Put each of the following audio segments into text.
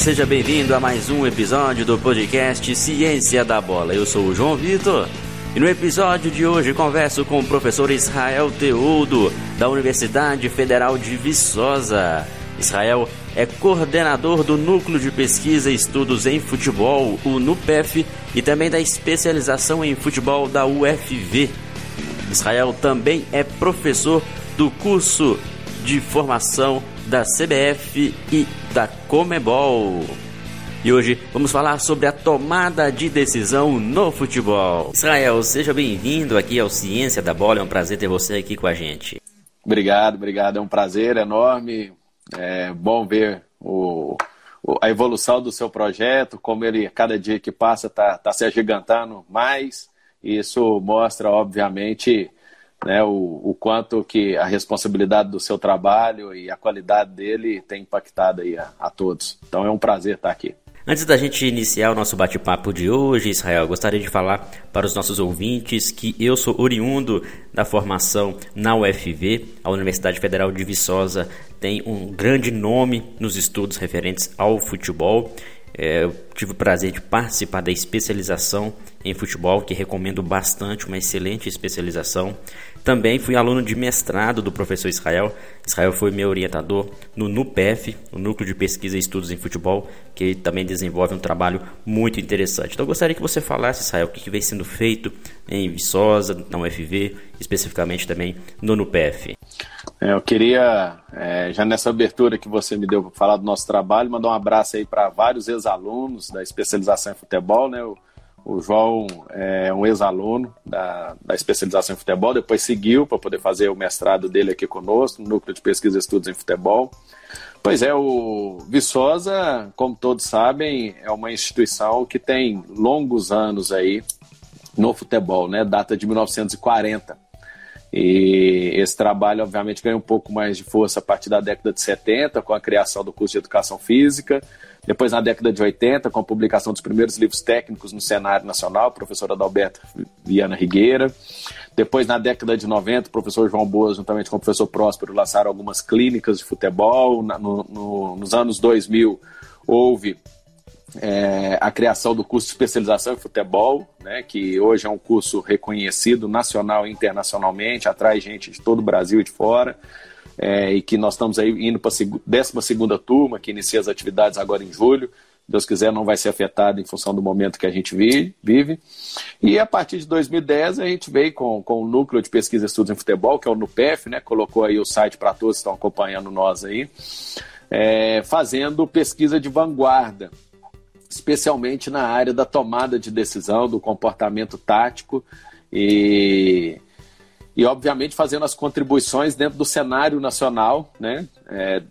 seja bem-vindo a mais um episódio do podcast Ciência da Bola. Eu sou o João Vitor e no episódio de hoje converso com o professor Israel Teudo, da Universidade Federal de Viçosa. Israel é coordenador do Núcleo de Pesquisa e Estudos em Futebol, o NUPEF, e também da especialização em futebol da UFV. Israel também é professor do curso de formação da CBF e da Comebol. E hoje vamos falar sobre a tomada de decisão no futebol. Israel, seja bem-vindo aqui ao Ciência da Bola. É um prazer ter você aqui com a gente. Obrigado, obrigado. É um prazer enorme. É bom ver o, a evolução do seu projeto, como ele, cada dia que passa, está tá se agigantando mais. Isso mostra, obviamente, né, o, o quanto que a responsabilidade do seu trabalho e a qualidade dele tem impactado aí a, a todos. Então é um prazer estar aqui. Antes da gente iniciar o nosso bate-papo de hoje, Israel, gostaria de falar para os nossos ouvintes que eu sou oriundo da formação na UFV, a Universidade Federal de Viçosa tem um grande nome nos estudos referentes ao futebol. É, eu tive o prazer de participar da especialização em futebol, que recomendo bastante, uma excelente especialização. Também fui aluno de mestrado do professor Israel. Israel foi meu orientador no NUPEF, o Núcleo de Pesquisa e Estudos em Futebol, que também desenvolve um trabalho muito interessante. Então eu gostaria que você falasse, Israel, o que vem sendo feito em Viçosa, na UFV, especificamente também no NUPEF. É, eu queria, é, já nessa abertura que você me deu para falar do nosso trabalho, mandar um abraço aí para vários ex-alunos da especialização em futebol, né? O, o João é um ex-aluno da, da especialização em futebol, depois seguiu para poder fazer o mestrado dele aqui conosco, no Núcleo de Pesquisa e Estudos em Futebol. Pois é, o Viçosa, como todos sabem, é uma instituição que tem longos anos aí no futebol, né? Data de 1940. E esse trabalho, obviamente, ganha um pouco mais de força a partir da década de 70, com a criação do curso de Educação Física. Depois, na década de 80, com a publicação dos primeiros livros técnicos no cenário nacional, professor Adalberto Viana Rigueira. Depois, na década de 90, o professor João Boas, juntamente com o professor Próspero, lançaram algumas clínicas de futebol. No, no, nos anos 2000, houve é, a criação do curso de especialização em futebol, né, que hoje é um curso reconhecido nacional e internacionalmente, atrai gente de todo o Brasil e de fora, é, e que nós estamos aí indo para a 12 turma, que inicia as atividades agora em julho. Deus quiser, não vai ser afetado em função do momento que a gente vive. E a partir de 2010, a gente veio com, com o Núcleo de Pesquisa e Estudos em Futebol, que é o NUPEF, né, colocou aí o site para todos que estão acompanhando nós aí, é, fazendo pesquisa de vanguarda especialmente na área da tomada de decisão, do comportamento tático e, e obviamente, fazendo as contribuições dentro do cenário nacional, né? É,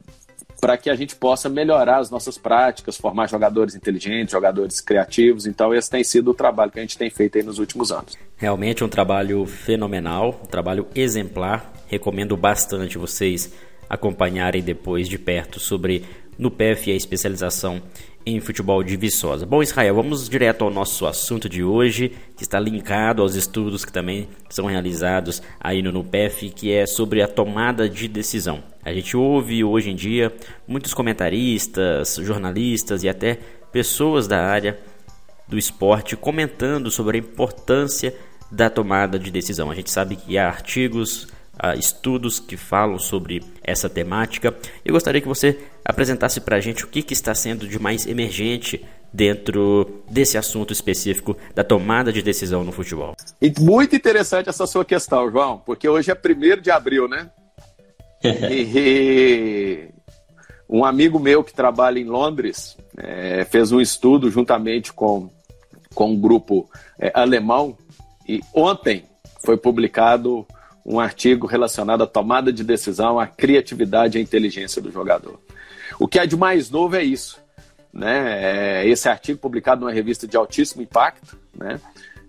para que a gente possa melhorar as nossas práticas, formar jogadores inteligentes, jogadores criativos. Então, esse tem sido o trabalho que a gente tem feito aí nos últimos anos. Realmente um trabalho fenomenal, um trabalho exemplar. Recomendo bastante vocês acompanharem depois de perto sobre no PF e a especialização em futebol de Viçosa. Bom, Israel, vamos direto ao nosso assunto de hoje, que está linkado aos estudos que também são realizados aí no NUPEF, que é sobre a tomada de decisão. A gente ouve hoje em dia muitos comentaristas, jornalistas e até pessoas da área do esporte comentando sobre a importância da tomada de decisão. A gente sabe que há artigos uh, estudos que falam sobre essa temática. Eu gostaria que você apresentasse para a gente o que, que está sendo de mais emergente dentro desse assunto específico da tomada de decisão no futebol. Muito interessante essa sua questão, João, porque hoje é 1 de abril, né? e, um amigo meu que trabalha em Londres é, fez um estudo juntamente com, com um grupo é, alemão e ontem foi publicado um artigo relacionado à tomada de decisão, à criatividade e à inteligência do jogador. O que é de mais novo é isso. Né? É esse artigo publicado numa revista de altíssimo impacto, né?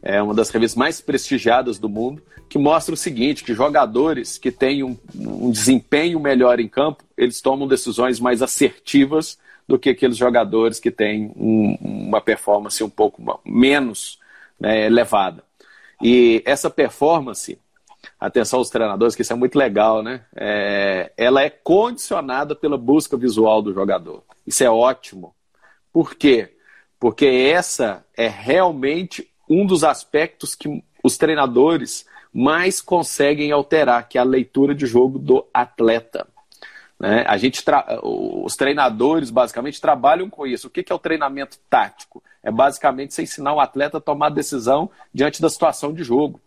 é uma das revistas mais prestigiadas do mundo, que mostra o seguinte, que jogadores que têm um, um desempenho melhor em campo, eles tomam decisões mais assertivas do que aqueles jogadores que têm um, uma performance um pouco menos né, elevada. E essa performance atenção aos treinadores, que isso é muito legal, né? É, ela é condicionada pela busca visual do jogador. Isso é ótimo, Por quê? Porque essa é realmente um dos aspectos que os treinadores mais conseguem alterar, que é a leitura de jogo do atleta. Né? A gente Os treinadores basicamente trabalham com isso. O que é o treinamento tático? É basicamente você ensinar o atleta a tomar decisão diante da situação de jogo.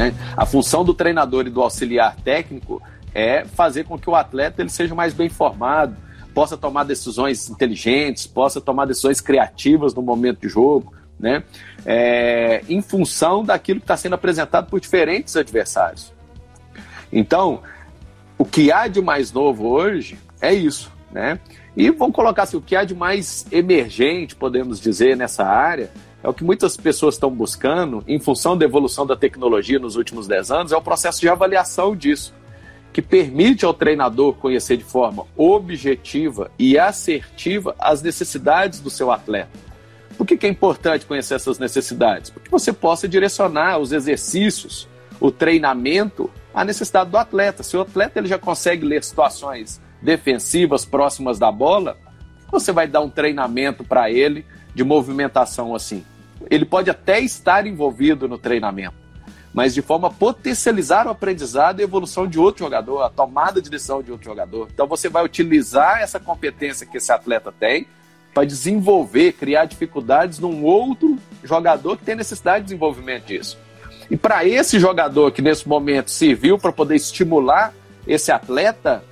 Né? A função do treinador e do auxiliar técnico é fazer com que o atleta ele seja mais bem formado, possa tomar decisões inteligentes, possa tomar decisões criativas no momento de jogo, né? É, em função daquilo que está sendo apresentado por diferentes adversários. Então, o que há de mais novo hoje é isso, né? E vamos colocar assim, o que há de mais emergente, podemos dizer, nessa área, é o que muitas pessoas estão buscando, em função da evolução da tecnologia nos últimos 10 anos, é o processo de avaliação disso, que permite ao treinador conhecer de forma objetiva e assertiva as necessidades do seu atleta. Por que, que é importante conhecer essas necessidades? Porque você possa direcionar os exercícios, o treinamento, à necessidade do atleta. Se o atleta ele já consegue ler situações defensivas próximas da bola, você vai dar um treinamento para ele de movimentação assim. Ele pode até estar envolvido no treinamento, mas de forma a potencializar o aprendizado e a evolução de outro jogador, a tomada de decisão de outro jogador. Então você vai utilizar essa competência que esse atleta tem para desenvolver, criar dificuldades num outro jogador que tem necessidade de desenvolvimento disso. E para esse jogador que nesse momento serviu para poder estimular esse atleta,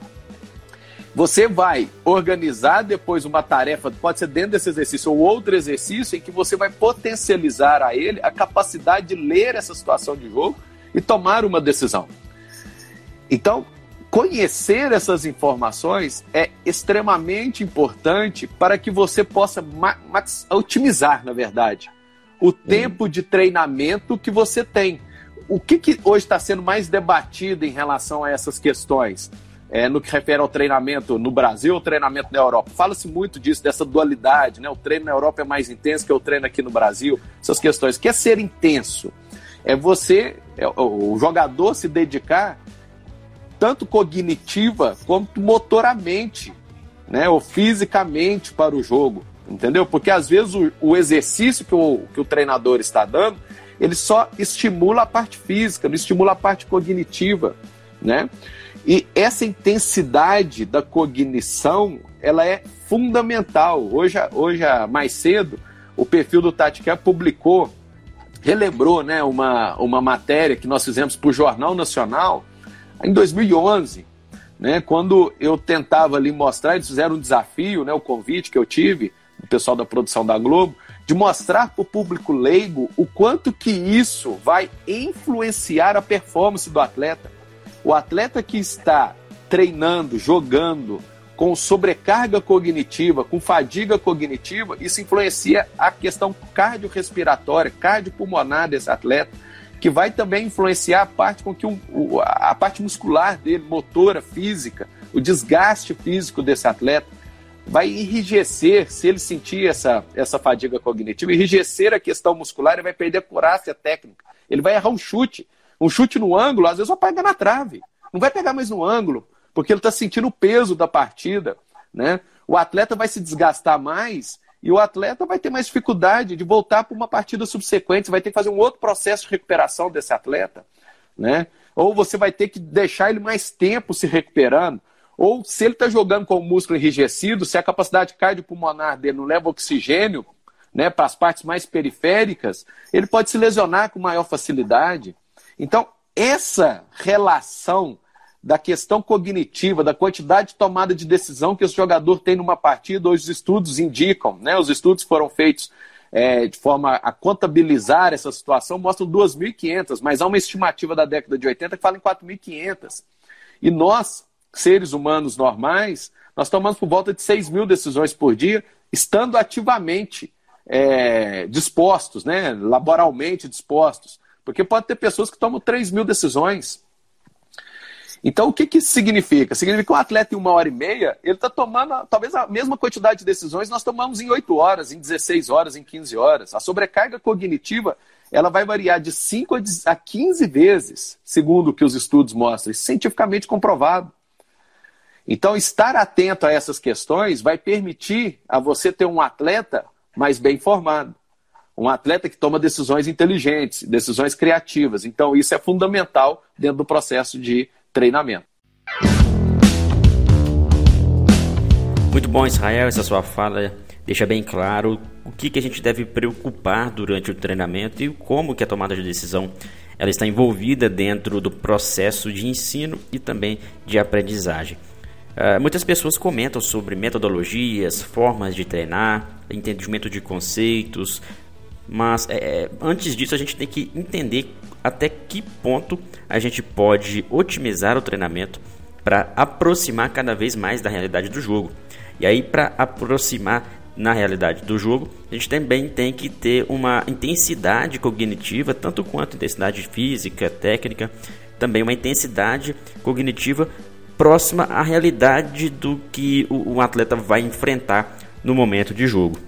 você vai organizar depois uma tarefa, pode ser dentro desse exercício ou outro exercício, em que você vai potencializar a ele a capacidade de ler essa situação de jogo e tomar uma decisão. Então, conhecer essas informações é extremamente importante para que você possa otimizar, na verdade, o tempo de treinamento que você tem. O que, que hoje está sendo mais debatido em relação a essas questões? É, no que refere ao treinamento no Brasil ou treinamento na Europa. Fala-se muito disso, dessa dualidade, né? O treino na Europa é mais intenso que o treino aqui no Brasil, essas questões. O que é ser intenso? É você, é, o jogador se dedicar tanto cognitiva quanto motoramente, né? Ou fisicamente para o jogo, entendeu? Porque às vezes o, o exercício que o, que o treinador está dando, ele só estimula a parte física, não estimula a parte cognitiva, né? E essa intensidade da cognição, ela é fundamental. Hoje, hoje mais cedo, o perfil do Tatiquer publicou, relembrou né, uma, uma matéria que nós fizemos para o Jornal Nacional em 2011, né, quando eu tentava ali mostrar, eles fizeram um desafio, né, o convite que eu tive, do pessoal da produção da Globo, de mostrar para o público leigo o quanto que isso vai influenciar a performance do atleta. O atleta que está treinando, jogando, com sobrecarga cognitiva, com fadiga cognitiva, isso influencia a questão cardiorrespiratória, cardiopulmonar desse atleta, que vai também influenciar a parte com que um, a parte muscular dele, motora, física, o desgaste físico desse atleta vai enrijecer, se ele sentir essa, essa fadiga cognitiva, enrijecer a questão muscular, ele vai perder a curácia técnica, ele vai errar um chute, um chute no ângulo, às vezes, só pega na trave. Não vai pegar mais no ângulo, porque ele está sentindo o peso da partida. Né? O atleta vai se desgastar mais e o atleta vai ter mais dificuldade de voltar para uma partida subsequente. Você vai ter que fazer um outro processo de recuperação desse atleta. Né? Ou você vai ter que deixar ele mais tempo se recuperando. Ou se ele está jogando com o músculo enrijecido, se a capacidade cardiopulmonar dele não leva oxigênio né, para as partes mais periféricas, ele pode se lesionar com maior facilidade. Então, essa relação da questão cognitiva, da quantidade de tomada de decisão que esse jogador tem numa partida, os estudos indicam, né? Os estudos foram feitos é, de forma a contabilizar essa situação, mostram 2.500, mas há uma estimativa da década de 80 que fala em 4.500. E nós, seres humanos normais, nós tomamos por volta de 6 mil decisões por dia, estando ativamente é, dispostos, né? laboralmente dispostos. Porque pode ter pessoas que tomam 3 mil decisões. Então, o que, que isso significa? Significa que um atleta em uma hora e meia, ele está tomando talvez a mesma quantidade de decisões nós tomamos em 8 horas, em 16 horas, em 15 horas. A sobrecarga cognitiva ela vai variar de 5 a 15 vezes, segundo o que os estudos mostram, cientificamente comprovado. Então, estar atento a essas questões vai permitir a você ter um atleta mais bem formado. Um atleta que toma decisões inteligentes, decisões criativas. Então, isso é fundamental dentro do processo de treinamento. Muito bom, Israel, essa sua fala deixa bem claro o que, que a gente deve preocupar durante o treinamento e como que a tomada de decisão ela está envolvida dentro do processo de ensino e também de aprendizagem. Uh, muitas pessoas comentam sobre metodologias, formas de treinar, entendimento de conceitos, mas é, antes disso a gente tem que entender até que ponto a gente pode otimizar o treinamento para aproximar cada vez mais da realidade do jogo. E aí, para aproximar na realidade do jogo, a gente também tem que ter uma intensidade cognitiva, tanto quanto intensidade física, técnica, também uma intensidade cognitiva próxima à realidade do que o, atleta vai enfrentar no momento de jogo.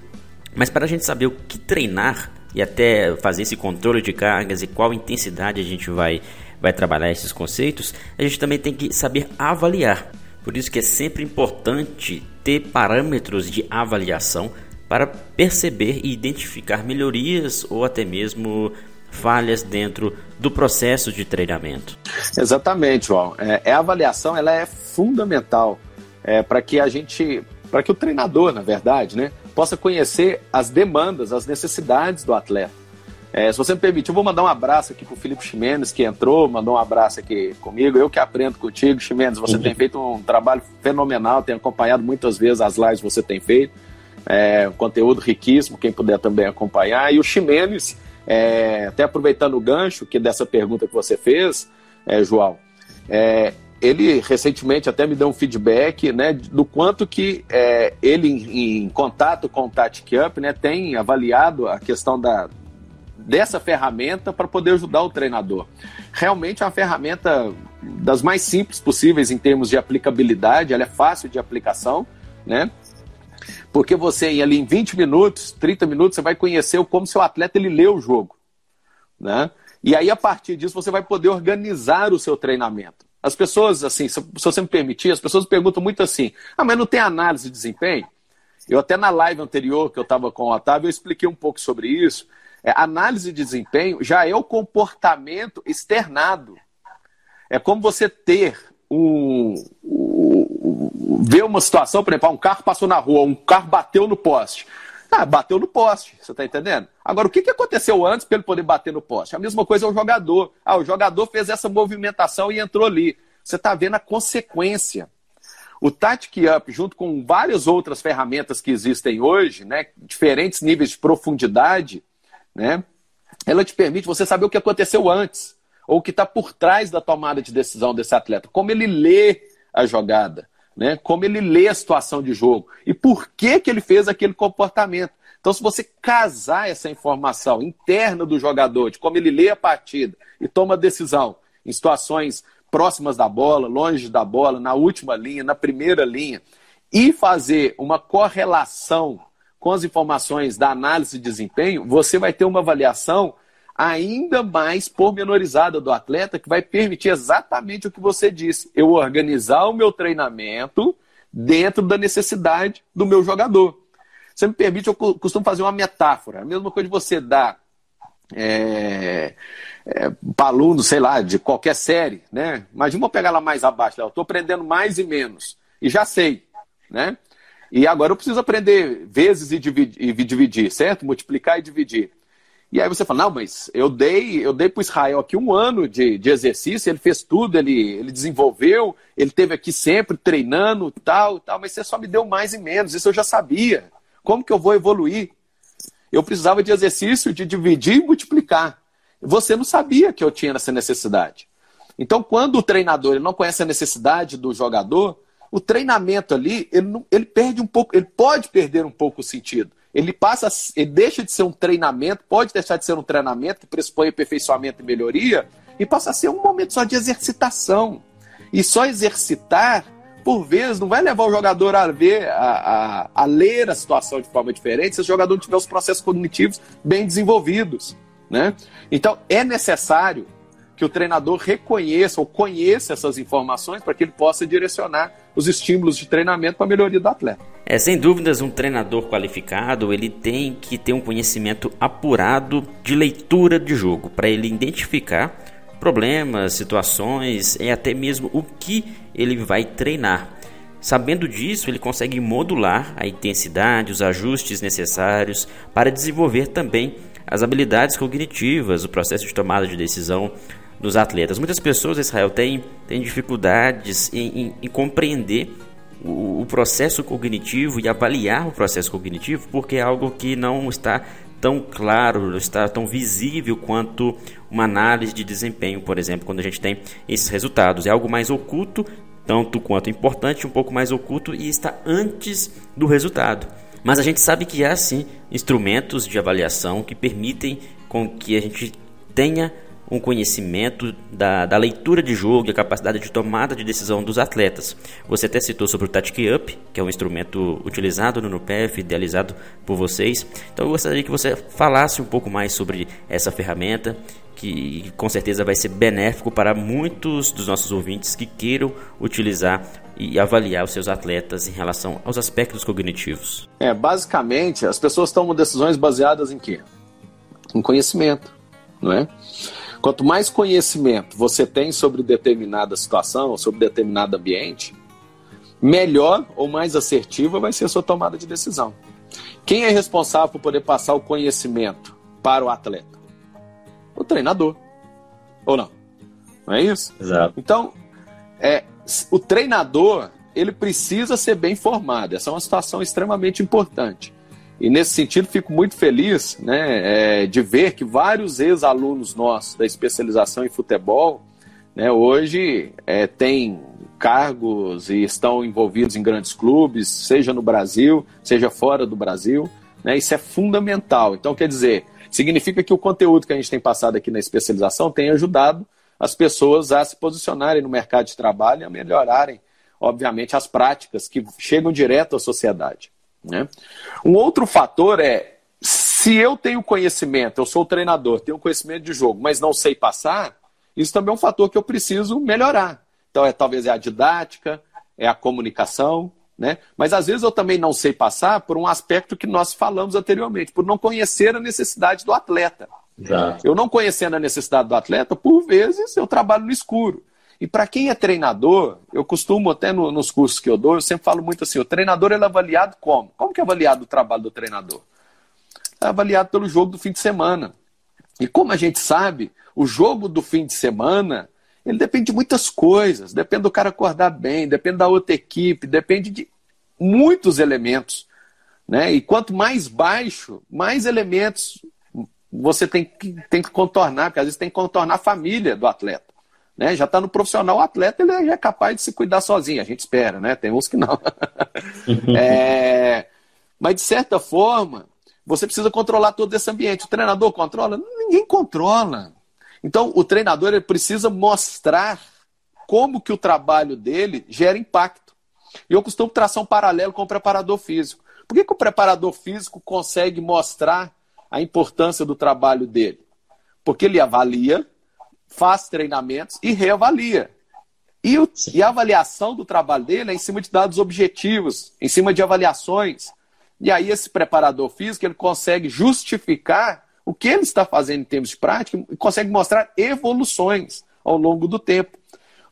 Mas para a gente saber o que treinar e até fazer esse controle de cargas e qual intensidade a gente vai, vai trabalhar esses conceitos, a gente também tem que saber avaliar. Por isso que é sempre importante ter parâmetros de avaliação para perceber e identificar melhorias ou até mesmo falhas dentro do processo de treinamento. Exatamente, João. É, é a avaliação ela é fundamental é, para que a gente, para que o treinador, na verdade, né, possa conhecer as demandas, as necessidades do atleta. É, se você me permitir, eu vou mandar um abraço aqui para o Felipe Ximenes, que entrou, mandou um abraço aqui comigo. Eu que aprendo contigo, Ximenes. Você uhum. tem feito um trabalho fenomenal, tenho acompanhado muitas vezes as lives que você tem feito. É, um conteúdo riquíssimo, quem puder também acompanhar. E o Ximenes, é, até aproveitando o gancho que dessa pergunta que você fez, é, João, é, ele recentemente até me deu um feedback né, do quanto que é, ele, em, em, contato com o Tactic Up, né, tem avaliado a questão da, dessa ferramenta para poder ajudar o treinador. Realmente é uma ferramenta das mais simples possíveis em termos de aplicabilidade, ela é fácil de aplicação, né? Porque você, ali em 20 minutos, 30 minutos, você vai conhecer como seu atleta ele lê o jogo, né? E aí, a partir disso, você vai poder organizar o seu treinamento. As pessoas, assim, se você me permitir, as pessoas perguntam muito assim: ah, mas não tem análise de desempenho? Eu até na live anterior que eu estava com o Otávio, eu expliquei um pouco sobre isso. É, análise de desempenho já é o comportamento externado. É como você ter um, um, ver uma situação, por exemplo, ah, um carro passou na rua, um carro bateu no poste. Ah, bateu no poste, você está entendendo? Agora, o que, que aconteceu antes para ele poder bater no poste? A mesma coisa é o jogador. Ah, o jogador fez essa movimentação e entrou ali. Você está vendo a consequência. O Tactic Up, junto com várias outras ferramentas que existem hoje, né, diferentes níveis de profundidade, né? Ela te permite você saber o que aconteceu antes, ou o que está por trás da tomada de decisão desse atleta, como ele lê a jogada, né? como ele lê a situação de jogo e por que, que ele fez aquele comportamento. Então, se você casar essa informação interna do jogador, de como ele lê a partida e toma decisão em situações próximas da bola, longe da bola, na última linha, na primeira linha, e fazer uma correlação com as informações da análise de desempenho, você vai ter uma avaliação ainda mais pormenorizada do atleta, que vai permitir exatamente o que você disse: eu organizar o meu treinamento dentro da necessidade do meu jogador. Você me permite, eu costumo fazer uma metáfora. A mesma coisa de você dar é, é, para aluno, sei lá, de qualquer série, né? Mas vamos pegar lá mais abaixo, eu estou aprendendo mais e menos. E já sei, né? E agora eu preciso aprender vezes e dividir, e dividir, certo? Multiplicar e dividir. E aí você fala, não, mas eu dei, eu dei para Israel aqui um ano de, de exercício, ele fez tudo, ele, ele desenvolveu, ele teve aqui sempre treinando, tal, tal, mas você só me deu mais e menos, isso eu já sabia. Como que eu vou evoluir? Eu precisava de exercício de dividir e multiplicar. Você não sabia que eu tinha essa necessidade. Então, quando o treinador não conhece a necessidade do jogador, o treinamento ali, ele, ele perde um pouco, ele pode perder um pouco o sentido. Ele passa, ele deixa de ser um treinamento, pode deixar de ser um treinamento que pressupõe aperfeiçoamento e melhoria, e passa a ser um momento só de exercitação. E só exercitar, por vezes, não vai levar o jogador a ver, a, a, a ler a situação de forma diferente se o jogador não tiver os processos cognitivos bem desenvolvidos. Né? Então, é necessário que o treinador reconheça ou conheça essas informações para que ele possa direcionar os estímulos de treinamento para a melhoria do atleta. É, sem dúvidas, um treinador qualificado ele tem que ter um conhecimento apurado de leitura de jogo para ele identificar problemas, situações e até mesmo o que ele vai treinar. Sabendo disso, ele consegue modular a intensidade, os ajustes necessários para desenvolver também as habilidades cognitivas, o processo de tomada de decisão, dos atletas. Muitas pessoas, Israel, têm, têm dificuldades em, em, em compreender o, o, processo cognitivo e avaliar o processo cognitivo porque é algo que não está tão claro, não está tão visível quanto uma análise de desempenho, por exemplo, quando a gente tem esses resultados. É algo mais oculto, tanto quanto importante, um pouco mais oculto e está antes do resultado. Mas a gente sabe que há sim instrumentos de avaliação que permitem com que a gente tenha um conhecimento da, da leitura de jogo e a capacidade de tomada de decisão dos atletas. Você até citou sobre o Tactic Up, que é um instrumento utilizado no NUPEF, idealizado por vocês. Então eu gostaria que você falasse um pouco mais sobre essa ferramenta, que com certeza vai ser benéfico para muitos dos nossos ouvintes que queiram utilizar e avaliar os seus atletas em relação aos aspectos cognitivos. É, basicamente, as pessoas tomam decisões baseadas em quê? Em conhecimento, não é? Quanto mais conhecimento você tem sobre determinada situação, sobre determinado ambiente, melhor ou mais assertiva vai ser a sua tomada de decisão. Quem é responsável por poder passar o conhecimento para o atleta? O treinador. Ou não? Não é isso? Exato. Então, é, o treinador ele precisa ser bem formado. Essa é uma situação extremamente importante. E nesse sentido, fico muito feliz né, é, de ver que vários ex-alunos nossos da especialização em futebol né, hoje é, têm cargos e estão envolvidos em grandes clubes, seja no Brasil, seja fora do Brasil. Né, isso é fundamental. Então, quer dizer, significa que o conteúdo que a gente tem passado aqui na especialização tem ajudado as pessoas a se posicionarem no mercado de trabalho e a melhorarem, obviamente, as práticas que chegam direto à sociedade. Né? Um outro fator é se eu tenho conhecimento, eu sou treinador, tenho conhecimento de jogo, mas não sei passar, isso também é um fator que eu preciso melhorar. Então, é talvez é a didática, é a comunicação, né? Mas às vezes eu também não sei passar por um aspecto que nós falamos anteriormente, por não conhecer a necessidade do atleta. Exato. Eu não conhecendo a necessidade do atleta, por vezes eu trabalho no escuro. E para quem é treinador, eu costumo até no, nos cursos que eu dou, eu sempre falo muito assim, o treinador ele é avaliado como? Como que é avaliado o trabalho do treinador? É avaliado pelo jogo do fim de semana. E como a gente sabe, o jogo do fim de semana, ele depende de muitas coisas. Depende do cara acordar bem, depende da outra equipe, depende de muitos elementos. Né? E quanto mais baixo, mais elementos você tem que, tem que contornar, porque às vezes tem que contornar a família do atleta né? Já está no profissional, o atleta ele já é capaz de se cuidar sozinho, a gente espera, né? Tem uns que não. é, mas de certa forma, você precisa controlar todo esse ambiente. O treinador controla? Ninguém controla. Então, o treinador ele precisa mostrar como que o trabalho dele gera impacto. E eu costumo traçar um paralelo com o preparador físico. Por que, que o preparador físico consegue mostrar a importância do trabalho dele? Porque ele avalia faz treinamentos e reavalia. E, o, e, a avaliação do trabalho dele é em cima de dados objetivos, em cima de avaliações. E aí esse preparador físico ele consegue justificar o que ele está fazendo em termos de prática e consegue mostrar evoluções ao longo do tempo.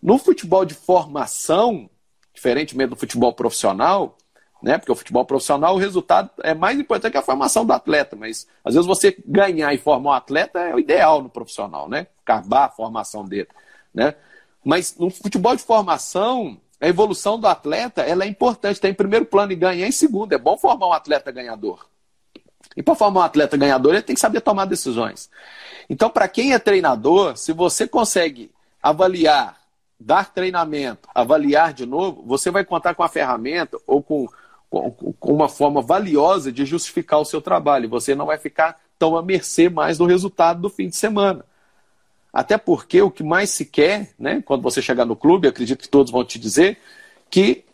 No futebol de formação, diferentemente do futebol profissional, né? Porque o futebol profissional, o resultado é mais importante que a formação do atleta, mas às vezes você ganhar e formar um atleta é o ideal no profissional, né? Acabar a formação dele, né? Mas no futebol de formação, a evolução do atleta ela é importante, está em primeiro plano e ganhar em segundo. É bom formar um atleta ganhador. E para formar um atleta ganhador, ele tem que saber tomar decisões. Então, para quem é treinador, se você consegue avaliar, dar treinamento, avaliar de novo, você vai contar com a ferramenta ou com com uma forma valiosa de justificar o seu trabalho. Você não vai ficar tão à mercê mais do resultado do fim de semana. Até porque o que mais se quer, né, quando você chegar no clube, acredito que todos vão te dizer, que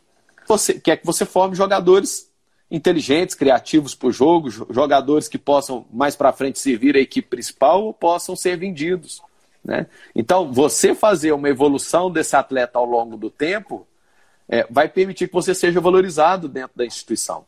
você quer que você forme jogadores inteligentes, criativos para o jogo, jogadores que possam mais para frente servir a equipe principal ou possam ser vendidos. Né? Então, você fazer uma evolução desse atleta ao longo do tempo é, vai permitir que você seja valorizado dentro da instituição.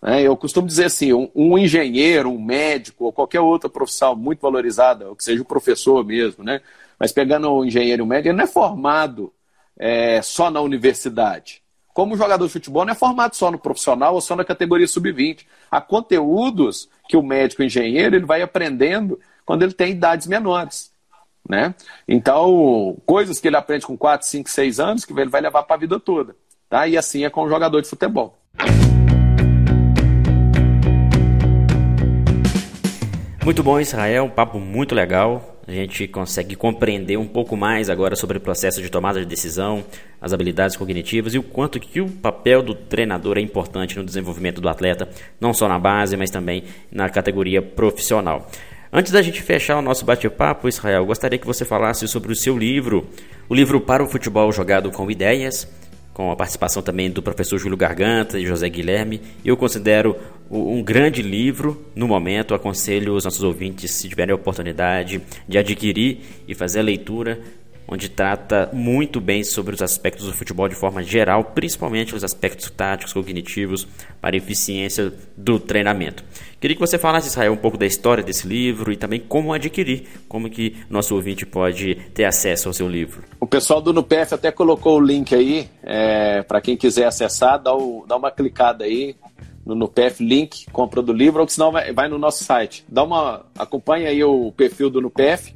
Né? Eu costumo dizer assim: um, um, engenheiro, um médico ou qualquer outra profissão muito valorizada, ou que seja o professor mesmo, né? mas pegando o um engenheiro e um médico, ele não é formado é, só na universidade. Como jogador de futebol não é formado só no profissional ou só na categoria sub-20. Há conteúdos que o médico o engenheiro ele vai aprendendo quando ele tem idades menores. Né? Então, coisas que ele aprende com 4, 5, 6 anos que ele vai levar para a vida toda. Tá? E assim é com o jogador de futebol. Muito bom, Israel. Um papo muito legal a gente consegue compreender um pouco mais agora sobre o processo de tomada de decisão, as habilidades cognitivas e o quanto que o papel do treinador é importante no desenvolvimento do atleta, não só na base, mas também na categoria profissional. Antes da gente fechar o nosso bate-papo, Israel, gostaria que você falasse sobre o seu livro, o livro Para o Futebol Jogado com Ideias, com a participação também do professor Júlio Garganta e José Guilherme. Eu considero um grande livro no momento. Aconselho os nossos ouvintes, se tiverem a oportunidade, de adquirir e fazer a leitura onde trata muito bem sobre os aspectos do futebol de forma geral, principalmente os aspectos táticos, cognitivos, para eficiência do treinamento. Queria que você falasse, Israel, um pouco da história desse livro e também como adquirir, como que nosso ouvinte pode ter acesso ao seu livro. O pessoal do NUPEF até colocou o link aí, é, para quem quiser acessar, dá, o, dá uma clicada aí, no NUPEF, link, compra do livro, ou senão vai, vai no nosso site. Dá uma, acompanha aí o perfil do NUPEF,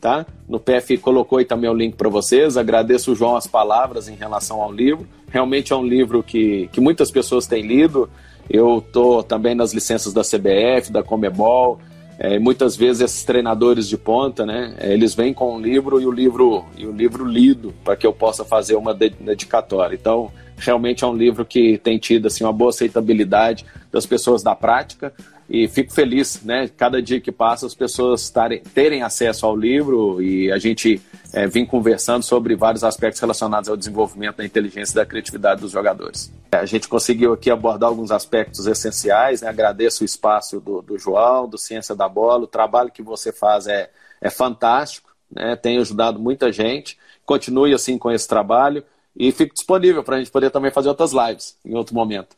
tá? No PF colocou aí também o link para vocês. Agradeço o João as palavras em relação ao livro. Realmente é um livro que, que muitas pessoas têm lido. Eu estou também nas licenças da CBF, da Comebol. É, muitas vezes esses treinadores de ponta, né, é, eles vêm com um livro e o livro e o livro lido para que eu possa fazer uma dedicatória. Então, realmente é um livro que tem tido assim uma boa aceitabilidade das pessoas da prática e fico feliz, né? Cada dia que passa as pessoas tarem, terem acesso ao livro e a gente é, conversando sobre vários aspectos relacionados ao desenvolvimento da inteligência e da criatividade dos jogadores. A gente conseguiu aqui abordar alguns aspectos essenciais, né? Agradeço o espaço do, do João, do Ciência da Bola, o trabalho que você faz é, é fantástico, né? Tem ajudado muita gente. Continue assim com esse trabalho e fico disponível para a gente poder também fazer outras lives em outro momento.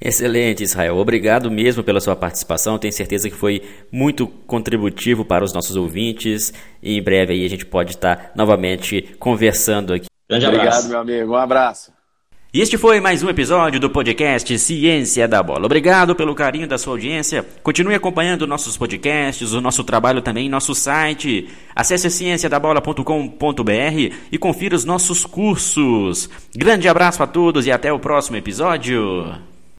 Excelente, Israel. Obrigado mesmo pela sua participação. Tenho certeza que foi muito contributivo para os nossos ouvintes. E em breve aí a gente pode estar novamente conversando aqui. Grande abraço. Obrigado, meu amigo. Um abraço. E este foi mais um episódio do podcast Ciência da Bola. Obrigado pelo carinho da sua audiência. Continue acompanhando nossos podcasts, o nosso trabalho também em nosso site. Acesse cienciadabola.com.br e confira os nossos cursos. Grande abraço a todos e até o próximo episódio.